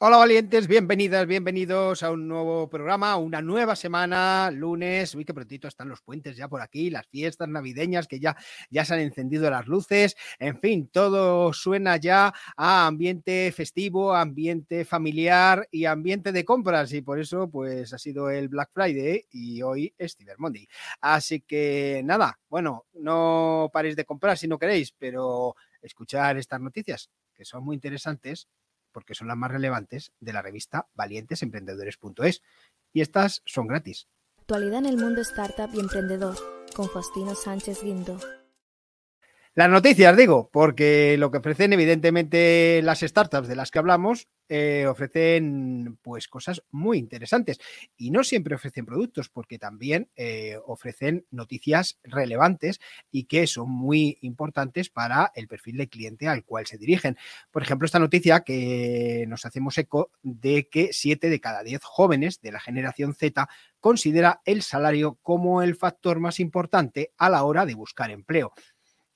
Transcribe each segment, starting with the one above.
Hola valientes, bienvenidas, bienvenidos a un nuevo programa, una nueva semana, lunes, uy, qué prontito están los puentes ya por aquí, las fiestas navideñas que ya, ya se han encendido las luces, en fin, todo suena ya a ambiente festivo, ambiente familiar y ambiente de compras. Y por eso pues ha sido el Black Friday y hoy es Cyber Monday. Así que nada, bueno, no paréis de comprar si no queréis, pero escuchar estas noticias que son muy interesantes porque son las más relevantes de la revista valientesemprendedores.es y estas son gratis. Actualidad en el mundo startup y emprendedor con Faustino Sánchez Guindo. Las noticias, digo, porque lo que ofrecen evidentemente las startups de las que hablamos, eh, ofrecen pues cosas muy interesantes. Y no siempre ofrecen productos, porque también eh, ofrecen noticias relevantes y que son muy importantes para el perfil de cliente al cual se dirigen. Por ejemplo, esta noticia que nos hacemos eco de que 7 de cada 10 jóvenes de la generación Z considera el salario como el factor más importante a la hora de buscar empleo.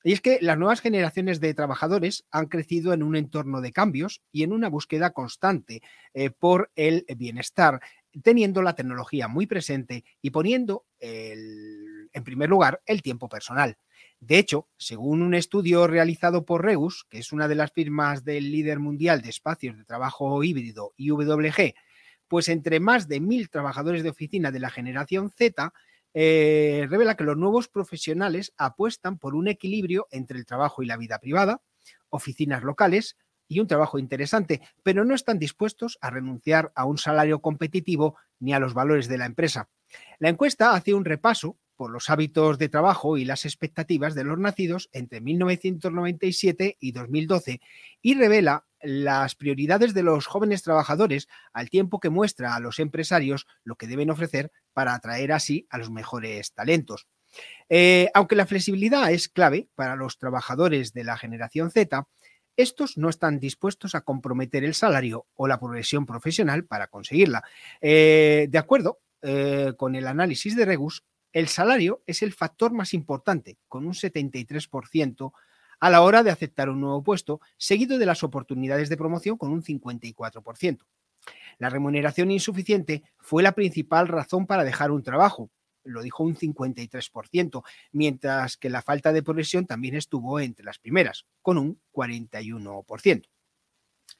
Y es que las nuevas generaciones de trabajadores han crecido en un entorno de cambios y en una búsqueda constante eh, por el bienestar, teniendo la tecnología muy presente y poniendo en primer lugar el tiempo personal. De hecho, según un estudio realizado por Reus, que es una de las firmas del líder mundial de espacios de trabajo híbrido IWG, pues entre más de mil trabajadores de oficina de la generación Z, eh, revela que los nuevos profesionales apuestan por un equilibrio entre el trabajo y la vida privada, oficinas locales y un trabajo interesante, pero no están dispuestos a renunciar a un salario competitivo ni a los valores de la empresa. La encuesta hace un repaso por los hábitos de trabajo y las expectativas de los nacidos entre 1997 y 2012 y revela las prioridades de los jóvenes trabajadores al tiempo que muestra a los empresarios lo que deben ofrecer para atraer así a los mejores talentos. Eh, aunque la flexibilidad es clave para los trabajadores de la generación Z, estos no están dispuestos a comprometer el salario o la progresión profesional para conseguirla. Eh, de acuerdo eh, con el análisis de Regus, el salario es el factor más importante, con un 73% a la hora de aceptar un nuevo puesto, seguido de las oportunidades de promoción con un 54%. La remuneración insuficiente fue la principal razón para dejar un trabajo, lo dijo un 53%, mientras que la falta de progresión también estuvo entre las primeras, con un 41%.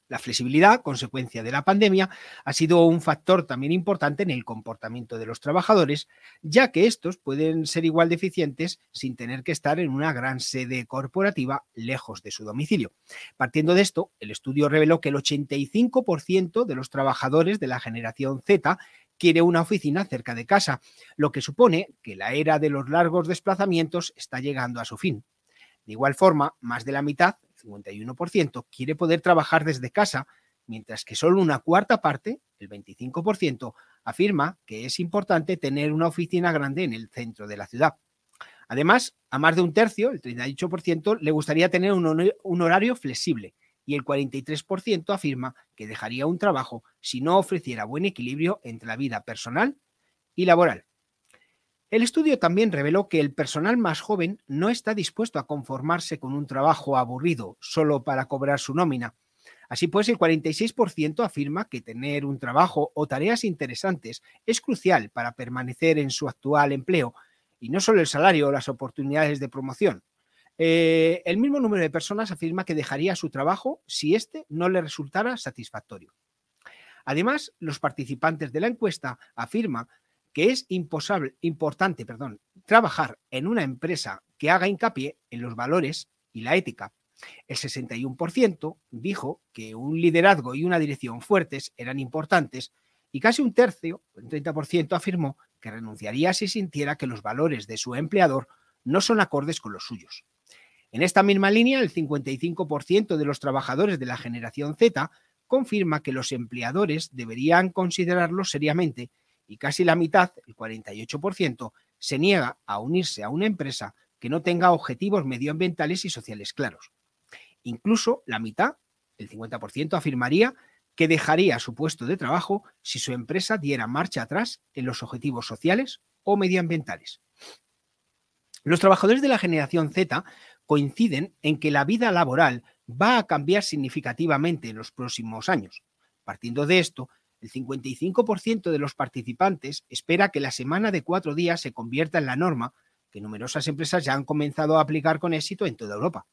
La flexibilidad, consecuencia de la pandemia, ha sido un factor también importante en el comportamiento de los trabajadores, ya que estos pueden ser igual de eficientes sin tener que estar en una gran sede corporativa lejos de su domicilio. Partiendo de esto, el estudio reveló que el 85% de los trabajadores de la generación Z quiere una oficina cerca de casa, lo que supone que la era de los largos desplazamientos está llegando a su fin. De igual forma, más de la mitad 51%, quiere poder trabajar desde casa, mientras que solo una cuarta parte, el 25%, afirma que es importante tener una oficina grande en el centro de la ciudad. Además, a más de un tercio, el 38%, le gustaría tener un horario flexible y el 43% afirma que dejaría un trabajo si no ofreciera buen equilibrio entre la vida personal y laboral. El estudio también reveló que el personal más joven no está dispuesto a conformarse con un trabajo aburrido solo para cobrar su nómina. Así pues, el 46% afirma que tener un trabajo o tareas interesantes es crucial para permanecer en su actual empleo Y no solo el salario o las oportunidades de promoción. Eh, el mismo número de personas afirma que dejaría su trabajo si éste no le resultara satisfactorio. Además, los participantes de la encuesta afirman que es importante perdón, trabajar en una empresa que haga hincapié en los valores y la ética. El 61% dijo que un liderazgo y una dirección fuertes eran importantes y casi un tercio, un 30%, afirmó que renunciaría si sintiera que los valores de su empleador no son acordes con los suyos. En esta misma línea, el 55% de los trabajadores de la generación Z confirma que los empleadores deberían considerarlo seriamente y casi la mitad, el 48%, se niega a unirse a una empresa que no tenga objetivos medioambientales y sociales claros. Incluso la mitad, el 50%, afirmaría que dejaría su puesto de trabajo si su empresa diera marcha atrás en los objetivos sociales o medioambientales. Los trabajadores de la generación Z coinciden en que la vida laboral va a cambiar significativamente en los próximos años. Partiendo de esto, el 55% de los participantes espera que la semana de cuatro días se convierta en la norma que numerosas empresas ya han comenzado a aplicar con éxito en toda Europa.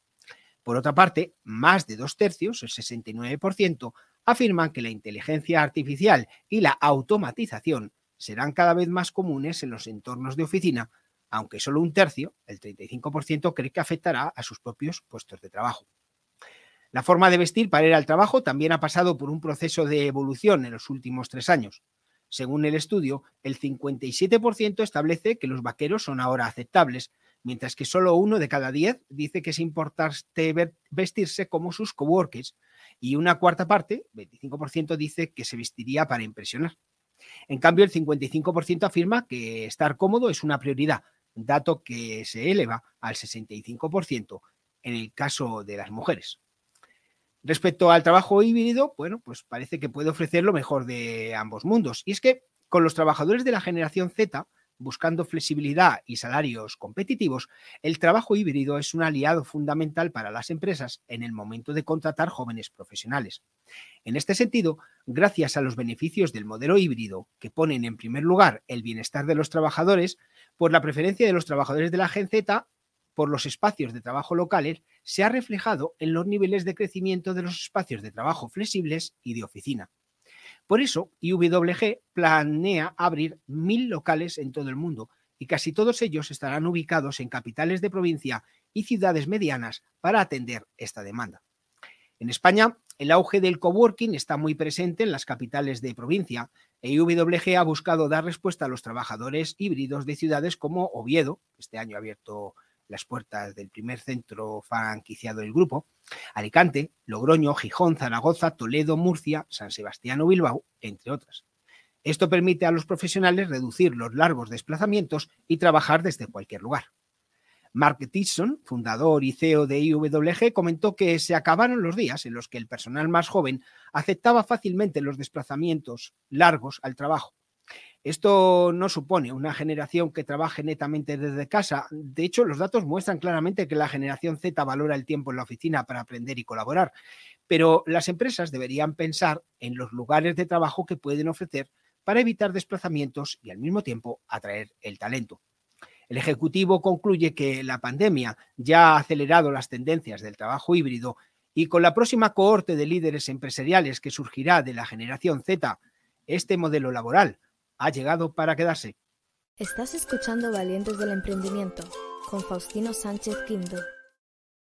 Por otra parte, más de dos tercios, el 69%, afirman que la inteligencia artificial y la automatización serán cada vez más comunes en los entornos de oficina, aunque solo un tercio, el 35%, cree que afectará a sus propios puestos de trabajo. La forma de vestir para ir al trabajo también ha pasado por un proceso de evolución en los últimos tres años. Según el estudio, el 57% establece que los vaqueros son ahora aceptables, mientras que solo uno de cada diez dice que es importante vestirse como sus coworkers y una cuarta parte, 25%, dice que se vestiría para impresionar. En cambio, el 55% afirma que estar cómodo es una prioridad, dato que se eleva al 65% en el caso de las mujeres. Respecto al trabajo híbrido, bueno, pues parece que puede ofrecer lo mejor de ambos mundos. Y es que con los trabajadores de la generación Z, buscando flexibilidad y salarios competitivos, el trabajo híbrido es un aliado fundamental para las empresas en el momento de contratar jóvenes profesionales. En este sentido, gracias a los beneficios del modelo híbrido, que ponen en primer lugar el bienestar de los trabajadores, por la preferencia de los trabajadores de la Gen Z por los espacios de trabajo locales, se ha reflejado en los niveles de crecimiento de los espacios de trabajo flexibles y de oficina. Por eso, IWG planea abrir mil locales en todo el mundo y casi todos ellos estarán ubicados en capitales de provincia y ciudades medianas para atender esta demanda. En España, el auge del coworking está muy presente en las capitales de provincia e IWG ha buscado dar respuesta a los trabajadores híbridos de ciudades como Oviedo, este año ha abierto las puertas del primer centro franquiciado del grupo, Alicante, Logroño, Gijón, Zaragoza, Toledo, Murcia, San Sebastián o Bilbao, entre otras. Esto permite a los profesionales reducir los largos desplazamientos y trabajar desde cualquier lugar. Mark Tisson, fundador y CEO de IWG, comentó que se acabaron los días en los que el personal más joven aceptaba fácilmente los desplazamientos largos al trabajo esto no supone una generación que trabaje netamente desde casa. De hecho, los datos muestran claramente que la generación Z valora el tiempo en la oficina para aprender y colaborar. Pero las empresas deberían pensar en los lugares de trabajo que pueden ofrecer para evitar desplazamientos y al mismo tiempo atraer el talento. El Ejecutivo concluye que la pandemia ya ha acelerado las tendencias del trabajo híbrido y con la próxima cohorte de líderes empresariales que surgirá de la generación Z, este modelo laboral ha llegado para quedarse. Estás escuchando Valientes del Emprendimiento con Faustino Sánchez Quinto.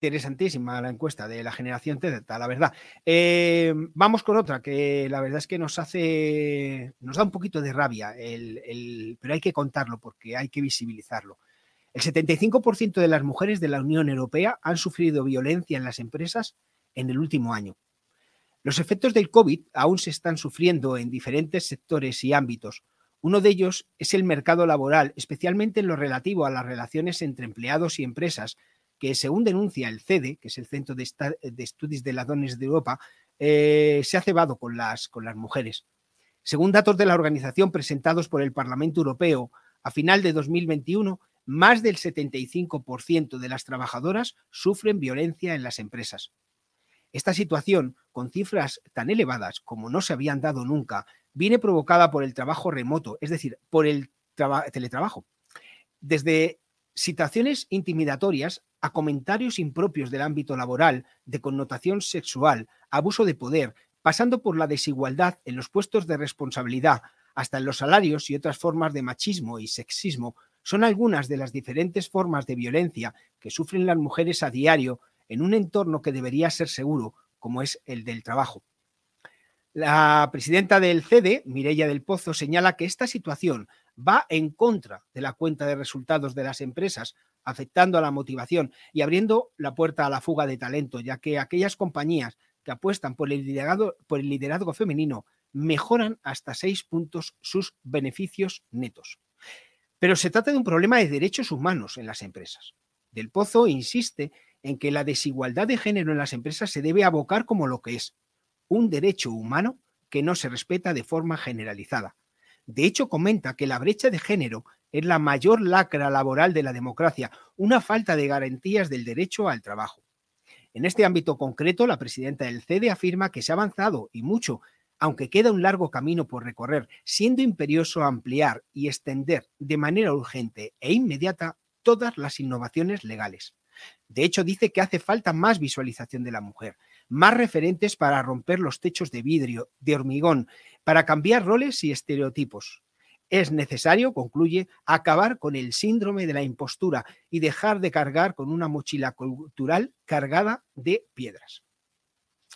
Interesantísima la encuesta de la generación Z, la verdad. Eh, vamos con otra que la verdad es que nos hace, nos da un poquito de rabia, pero hay que contarlo porque hay que visibilizarlo. El 75% de las mujeres de la Unión Europea han sufrido violencia en las empresas en el último año. Los efectos del COVID aún se están sufriendo en diferentes sectores y ámbitos, uno de ellos es el mercado laboral, especialmente en lo relativo a las relaciones entre empleados y empresas, que según denuncia el CEDE, que es el Centro de, Estudios de Ladones de Europa, eh, se ha cebado con las, con las mujeres. Según datos de la organización presentados por el Parlamento Europeo, a final de 2021, más del 75% de las trabajadoras sufren violencia en las empresas. Esta situación, con cifras tan elevadas como no se habían dado nunca, viene provocada por el trabajo remoto, es decir, por el teletrabajo. desde situaciones intimidatorias a comentarios impropios del ámbito laboral, de connotación sexual, abuso de poder, pasando por la desigualdad en los puestos de responsabilidad, hasta en los salarios y otras formas de machismo y sexismo, son algunas de las diferentes formas de violencia que sufren las mujeres a diario en un entorno que debería ser seguro, como es el del trabajo. La presidenta del CEDE, Mireia del Pozo, señala que esta situación va en contra de la cuenta de resultados de las empresas, afectando a la motivación y abriendo la puerta a la fuga de talento, ya que aquellas compañías que apuestan por el liderazgo femenino mejoran hasta seis puntos sus beneficios netos. Pero se trata de un problema de derechos humanos en las empresas. Del Pozo insiste en que la desigualdad de género en las empresas se debe abocar como lo que es, un derecho humano que no se respeta de forma generalizada. De hecho, comenta que la brecha de género es la mayor lacra laboral de la democracia, una falta de garantías del derecho al trabajo. En este ámbito concreto, la presidenta del CEDE afirma que se ha avanzado y mucho, aunque queda un largo camino por recorrer, siendo imperioso ampliar y extender de manera urgente e inmediata todas las innovaciones legales. De hecho, dice que hace falta más visualización de la mujer, más referentes para romper los techos de vidrio, de hormigón, para cambiar roles y estereotipos. Es necesario, concluye, acabar con el síndrome de la impostura y dejar de cargar con una mochila cultural cargada de piedras.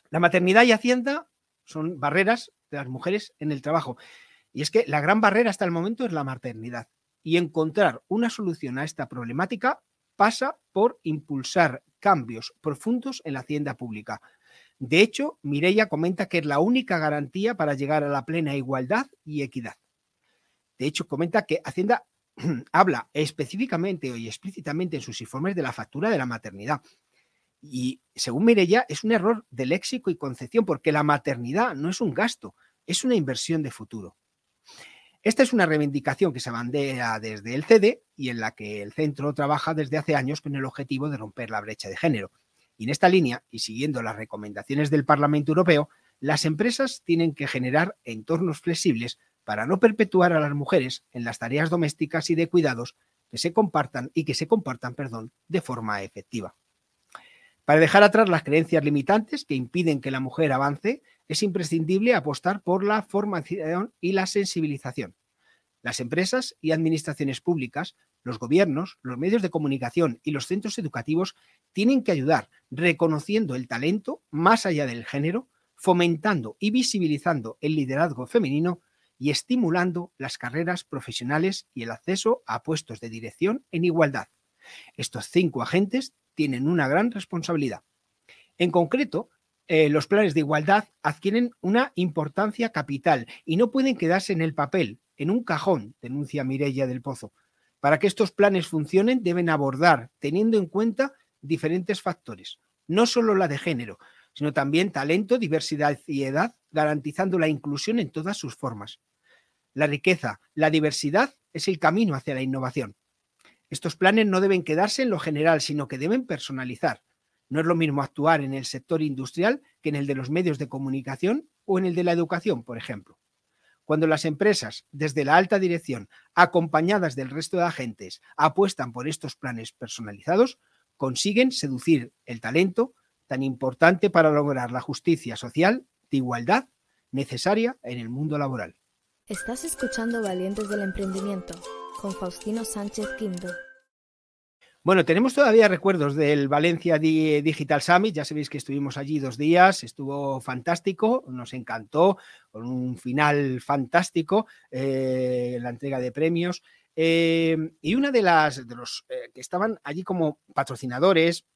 La maternidad y Hacienda son barreras de las mujeres en el trabajo. Y es que la gran barrera hasta el momento es la maternidad. Y encontrar una solución a esta problemática pasa por impulsar cambios profundos en la hacienda pública, de hecho, Mireia comenta que es la única garantía para llegar a la plena igualdad y equidad. De hecho, comenta que Hacienda habla específicamente y explícitamente en sus informes de la factura de la maternidad. Y según Mireia, es un error de léxico y concepción, porque la maternidad no es un gasto, es una inversión de futuro. Esta es una reivindicación que se bandea desde el CD y en la que el centro trabaja desde hace años con el objetivo de romper la brecha de género. Y en esta línea, y siguiendo las recomendaciones del Parlamento Europeo, las empresas tienen que generar entornos flexibles para no perpetuar a las mujeres en las tareas domésticas y de cuidados que se compartan y que se compartan, perdón, de forma efectiva. Para dejar atrás las creencias limitantes que impiden que la mujer avance, es imprescindible apostar por la formación y la sensibilización. Las empresas y administraciones públicas los gobiernos, los medios de comunicación y los centros educativos tienen que ayudar reconociendo el talento más allá del género, fomentando y visibilizando el liderazgo femenino y estimulando las carreras profesionales y el acceso a puestos de dirección en igualdad. Estos cinco agentes tienen una gran responsabilidad. En concreto, eh, los planes de igualdad adquieren una importancia capital y no pueden quedarse en el papel, en un cajón, denuncia Mireia del Pozo. Para que estos planes funcionen deben abordar, teniendo en cuenta diferentes factores, no solo la de género, sino también talento, diversidad y edad, garantizando la inclusión en todas sus formas. La riqueza, la diversidad es el camino hacia la innovación. Estos planes no deben quedarse en lo general, sino que deben personalizar. No es lo mismo actuar en el sector industrial que en el de los medios de comunicación o en el de la educación, por ejemplo. Cuando las empresas, desde la alta dirección, acompañadas del resto de agentes, apuestan por estos planes personalizados, consiguen seducir el talento tan importante para lograr la justicia social de igualdad necesaria en el mundo laboral. Estás escuchando Valientes del Emprendimiento con Faustino Sánchez Quinto. Bueno, tenemos todavía recuerdos del Valencia Digital Summit. Ya sabéis que estuvimos allí dos días, estuvo fantástico, nos encantó, con un final fantástico, eh, la entrega de premios. Eh, y una de las de los eh, que estaban allí como patrocinadores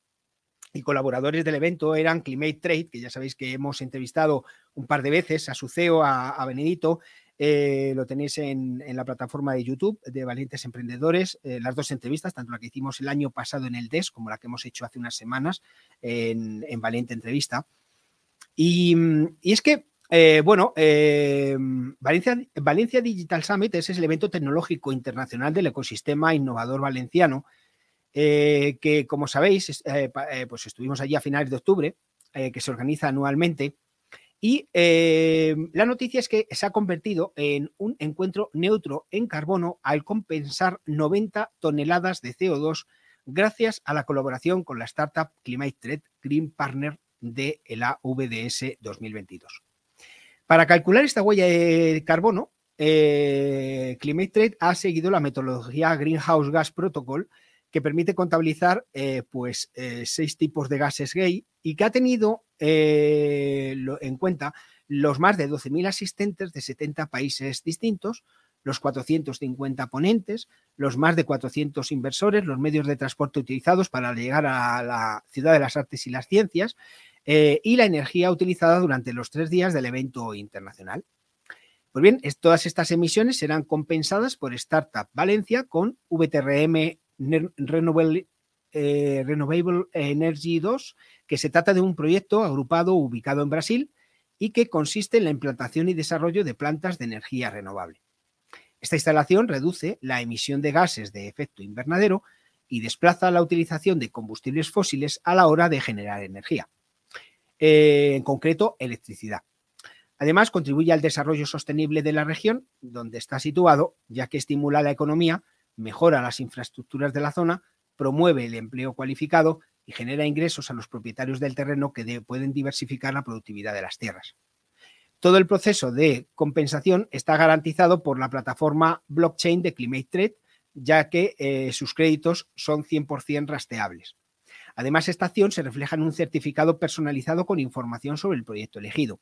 y colaboradores del evento eran Climate Trade, que ya sabéis que hemos entrevistado un par de veces a su CEO, a, a Benedito, eh, lo tenéis en, la plataforma de YouTube de Valientes Emprendedores, eh, las dos entrevistas, tanto la que hicimos el año pasado en el DES como la que hemos hecho hace unas semanas en, Valiente Entrevista. Y, es que, eh, bueno, Valencia, Valencia Digital Summit es el evento tecnológico internacional del ecosistema innovador valenciano, que como sabéis, pues estuvimos allí a finales de octubre, que se organiza anualmente Y eh, la noticia es que se ha convertido en un encuentro neutro en carbono al compensar 90 toneladas de CO2 gracias a la colaboración con la startup Climate Threat Green Partner de la VDS 2022. Para calcular esta huella de carbono, eh, Climate Trade ha seguido la metodología Greenhouse Gas Protocol, que permite contabilizar eh, pues, seis tipos de gases gay y que ha tenido en cuenta los más de 12.000 asistentes de 70 países distintos, los 450 ponentes, los más de 400 inversores, los medios de transporte utilizados para llegar a la ciudad de las artes y las ciencias y la energía utilizada durante los tres días del evento internacional. Pues bien, todas estas emisiones serán compensadas por Startup Valencia con VTRM Renewable, eh, Renovable Energy 2, que se trata de un proyecto agrupado ubicado en Brasil y que consiste en la implantación y desarrollo de plantas de energía renovable. Esta instalación reduce la emisión de gases de efecto invernadero y desplaza la utilización de combustibles fósiles a la hora de generar energía, eh, en concreto electricidad. Además, contribuye al desarrollo sostenible de la región donde está situado, ya que estimula la economía, mejora las infraestructuras de la zona, promueve el empleo cualificado y genera ingresos a los propietarios del terreno que pueden diversificar la productividad de las tierras. Todo el proceso de compensación está garantizado por la plataforma blockchain de Climate Trade, ya que eh, sus créditos son 100% rastreables. Además, esta acción se refleja en un certificado personalizado con información sobre el proyecto elegido.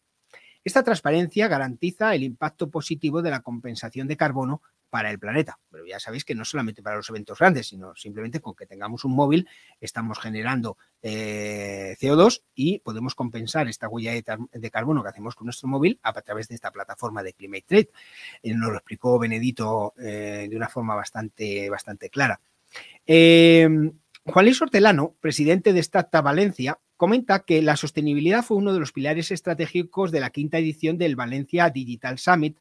Esta transparencia garantiza el impacto positivo de la compensación de carbono para el planeta. Pero ya sabéis que no solamente para los eventos grandes, sino simplemente con que tengamos un móvil estamos generando eh, CO2 y podemos compensar esta huella de, carbono que hacemos con nuestro móvil a, través de esta plataforma de Climate Trade. Eh, nos lo explicó Benedito eh, de una forma bastante, bastante clara. Juan Luis Hortelano, presidente de Stata Valencia, comenta que la sostenibilidad fue uno de los pilares estratégicos de la quinta edición del Valencia Digital Summit,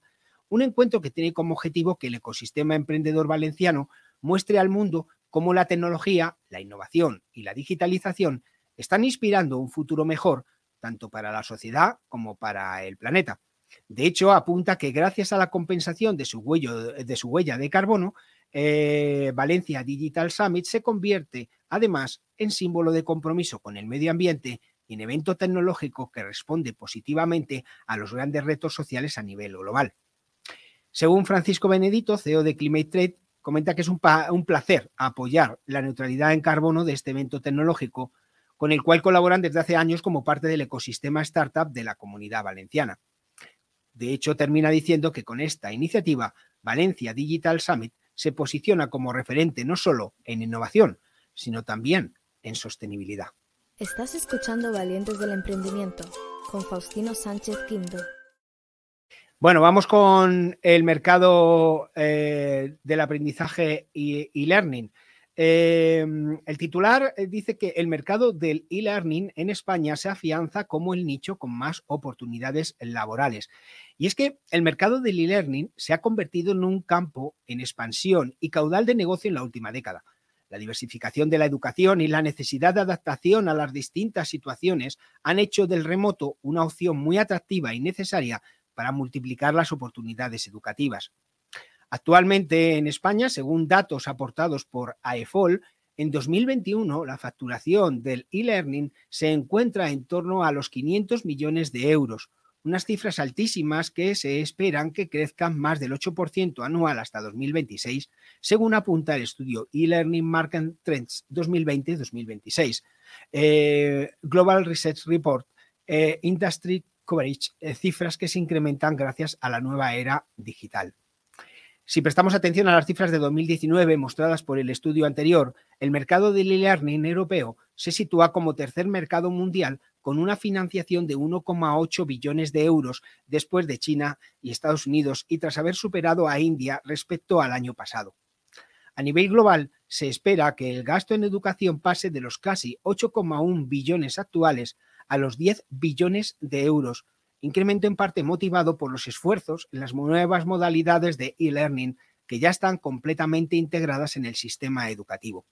un encuentro que tiene como objetivo que el ecosistema emprendedor valenciano muestre al mundo cómo la tecnología, la innovación y la digitalización están inspirando un futuro mejor tanto para la sociedad como para el planeta. De hecho, apunta que gracias a la compensación de su, huella de carbono, eh, Valencia Digital Summit se convierte además en símbolo de compromiso con el medio ambiente y en evento tecnológico que responde positivamente a los grandes retos sociales a nivel global. Según Francisco Benedito, CEO de Climate Trade, comenta que es un, placer apoyar la neutralidad en carbono de este evento tecnológico con el cual colaboran desde hace años como parte del ecosistema startup de la comunidad valenciana. De hecho, termina diciendo que con esta iniciativa, Valencia Digital Summit se posiciona como referente no solo en innovación, sino también en sostenibilidad. Estás escuchando Valientes del Emprendimiento con Faustino Sánchez Quinto. Bueno, vamos con el mercado eh, del aprendizaje y learning. Em, el titular dice que el mercado del e-learning en España se afianza como el nicho con más oportunidades laborales. Y es que el mercado del e-learning se ha convertido en un campo en expansión y caudal de negocio en la última década. La diversificación de la educación y la necesidad de adaptación a las distintas situaciones han hecho del remoto una opción muy atractiva y necesaria para multiplicar las oportunidades educativas. Actualmente en España, según datos aportados por AEFOL, en 2021 la facturación del e-learning se encuentra en torno a los 500 millones de euros, unas cifras altísimas que se esperan que crezcan más del 8% anual hasta 2026, según apunta el estudio e-learning Market Trends 2020-2026, eh, Global Research Report, eh, Industry Coverage, eh, cifras que se incrementan gracias a la nueva era digital. Si prestamos atención a las cifras de 2019 mostradas por el estudio anterior, el mercado del e-learning europeo se sitúa como tercer mercado mundial con una financiación de 1,8 billones de euros después de China y Estados Unidos y tras haber superado a India respecto al año pasado. A nivel global, se espera que el gasto en educación pase de los casi 8,1 billones actuales a los 10 billones de euros, incremento en parte motivado por los esfuerzos en las nuevas modalidades de e-learning que ya están completamente integradas en el sistema educativo.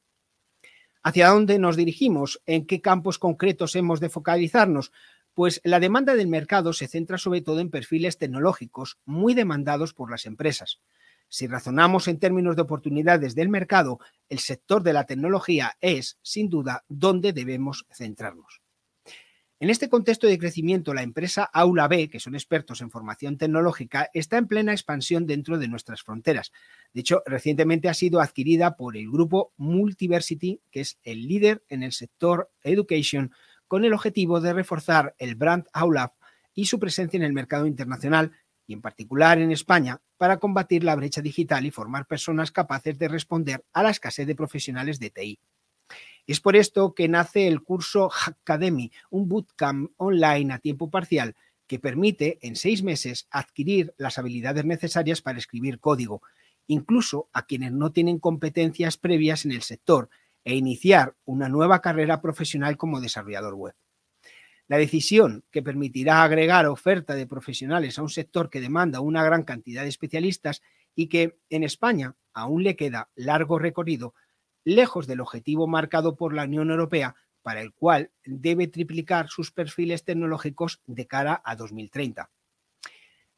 ¿Hacia dónde nos dirigimos? ¿En qué campos concretos hemos de focalizarnos? Pues la demanda del mercado se centra sobre todo en perfiles tecnológicos muy demandados por las empresas. Si razonamos en términos de oportunidades del mercado, el sector de la tecnología es, sin duda, donde debemos centrarnos. En este contexto de crecimiento, la empresa Aula B, que son expertos en formación tecnológica, está en plena expansión dentro de nuestras fronteras. De hecho, recientemente ha sido adquirida por el grupo Multiversity, que es el líder en el sector education, con el objetivo de reforzar el brand Aula y su presencia en el mercado internacional y en particular en España para combatir la brecha digital y formar personas capaces de responder a la escasez de profesionales de TI. Es por esto que nace el curso Academy, un bootcamp online a tiempo parcial que permite en seis meses adquirir las habilidades necesarias para escribir código, incluso a quienes no tienen competencias previas en el sector, e iniciar una nueva carrera profesional como desarrollador web. La decisión que permitirá agregar oferta de profesionales a un sector que demanda una gran cantidad de especialistas y que en España aún le queda largo recorrido lejos del objetivo marcado por la Unión Europea, para el cual debe triplicar sus perfiles tecnológicos de cara a 2030.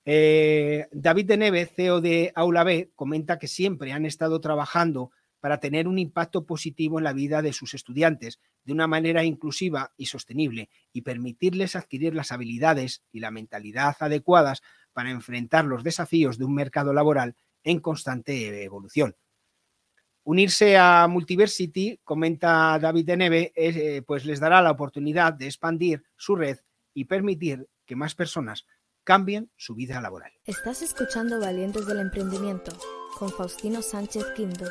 Eh, David de Neve, CEO de Aula B, comenta que siempre han estado trabajando para tener un impacto positivo en la vida de sus estudiantes de una manera inclusiva y sostenible y permitirles adquirir las habilidades y la mentalidad adecuadas para enfrentar los desafíos de un mercado laboral en constante evolución. Unirse a Multiversity, comenta David de Neve, eh, pues les dará la oportunidad de expandir su red y permitir que más personas cambien su vida laboral. Estás escuchando Valientes del Emprendimiento con Faustino Sánchez Quinto.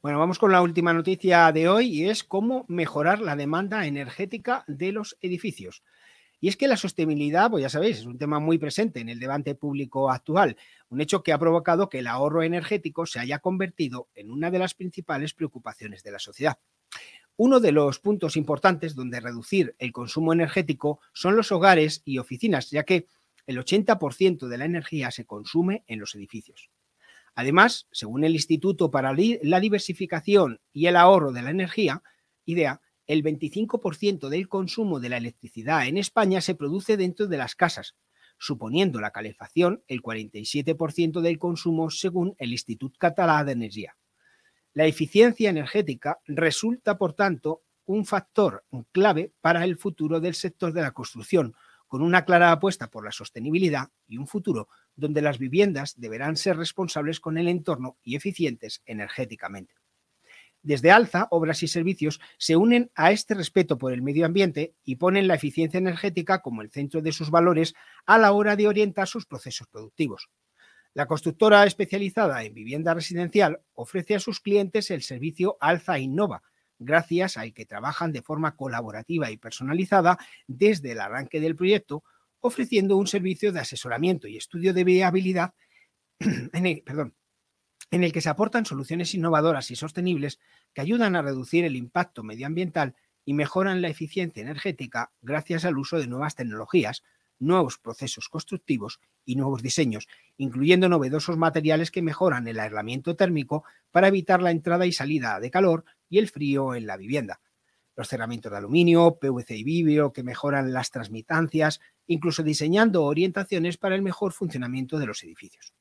Bueno, vamos con la última noticia de hoy y es cómo mejorar la demanda energética de los edificios. Y es que la sostenibilidad, pues ya sabéis, es un tema muy presente en el debate público actual, un hecho que ha provocado que el ahorro energético se haya convertido en una de las principales preocupaciones de la sociedad. Uno de los puntos importantes donde reducir el consumo energético son los hogares y oficinas, ya que el 80% de la energía se consume en los edificios. Además, según el Instituto para la Diversificación y el Ahorro de la Energía, IDEA, el 25% del consumo de la electricidad en España se produce dentro de las casas, suponiendo la calefacción el 47% del consumo según el Instituto Catalán de Energía. La eficiencia energética resulta, por tanto, un factor clave para el futuro del sector de la construcción, con una clara apuesta por la sostenibilidad y un futuro donde las viviendas deberán ser responsables con el entorno y eficientes energéticamente. Desde Alza, Obras y Servicios se unen a este respeto por el medio ambiente y ponen la eficiencia energética como el centro de sus valores a la hora de orientar sus procesos productivos. La constructora especializada en vivienda residencial ofrece a sus clientes el servicio Alza Innova, gracias al que trabajan de forma colaborativa y personalizada desde el arranque del proyecto, ofreciendo un servicio de asesoramiento y estudio de viabilidad perdón, en el que se aportan soluciones innovadoras y sostenibles que ayudan a reducir el impacto medioambiental y mejoran la eficiencia energética gracias al uso de nuevas tecnologías, nuevos procesos constructivos y nuevos diseños, incluyendo novedosos materiales que mejoran el aislamiento térmico para evitar la entrada y salida de calor y el frío en la vivienda. Los cerramientos de aluminio, PVC y vidrio que mejoran las transmitancias, incluso diseñando orientaciones para el mejor funcionamiento de los edificios.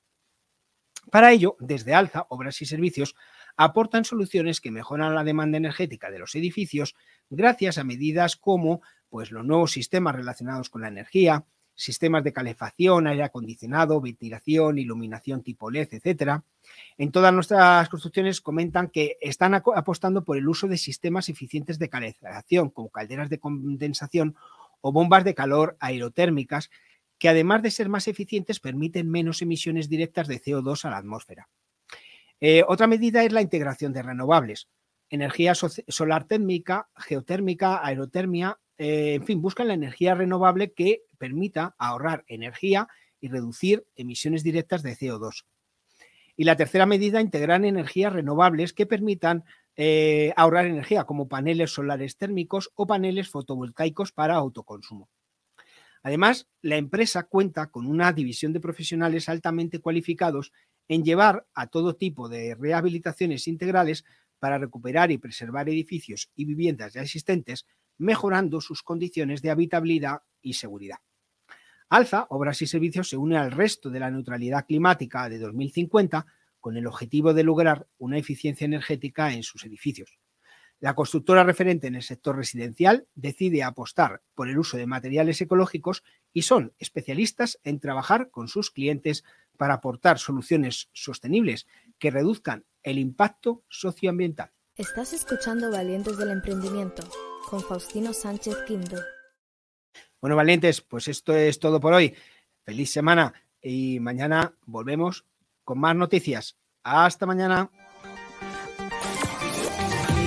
Para ello, desde Alza, Obras y Servicios aportan soluciones que mejoran la demanda energética de los edificios gracias a medidas como pues, los nuevos sistemas relacionados con la energía, sistemas de calefacción, aire acondicionado, ventilación, iluminación tipo LED, etcétera. En todas nuestras construcciones comentan que están apostando por el uso de sistemas eficientes de calefacción, como calderas de condensación o bombas de calor aerotérmicas que además de ser más eficientes permiten menos emisiones directas de CO2 a la atmósfera. Eh, otra medida es la integración de renovables, energía solar térmica, geotérmica, aerotermia, eh, en fin, buscan la energía renovable que permita ahorrar energía y reducir emisiones directas de CO2. Y la tercera medida, integrar energías renovables que permitan eh, ahorrar energía, como paneles solares térmicos o paneles fotovoltaicos para autoconsumo. Además, la empresa cuenta con una división de profesionales altamente cualificados en llevar a todo tipo de rehabilitaciones integrales para recuperar y preservar edificios y viviendas ya existentes, mejorando sus condiciones de habitabilidad y seguridad. Alza, Obras y Servicios se une al resto de la neutralidad climática de 2050 con el objetivo de lograr una eficiencia energética en sus edificios. La constructora referente en el sector residencial decide apostar por el uso de materiales ecológicos y son especialistas en trabajar con sus clientes para aportar soluciones sostenibles que reduzcan el impacto socioambiental. Estás escuchando Valientes del Emprendimiento con Faustino Sánchez Quinto. Bueno, valientes, pues esto es todo por hoy. Feliz semana y mañana volvemos con más noticias. Hasta mañana.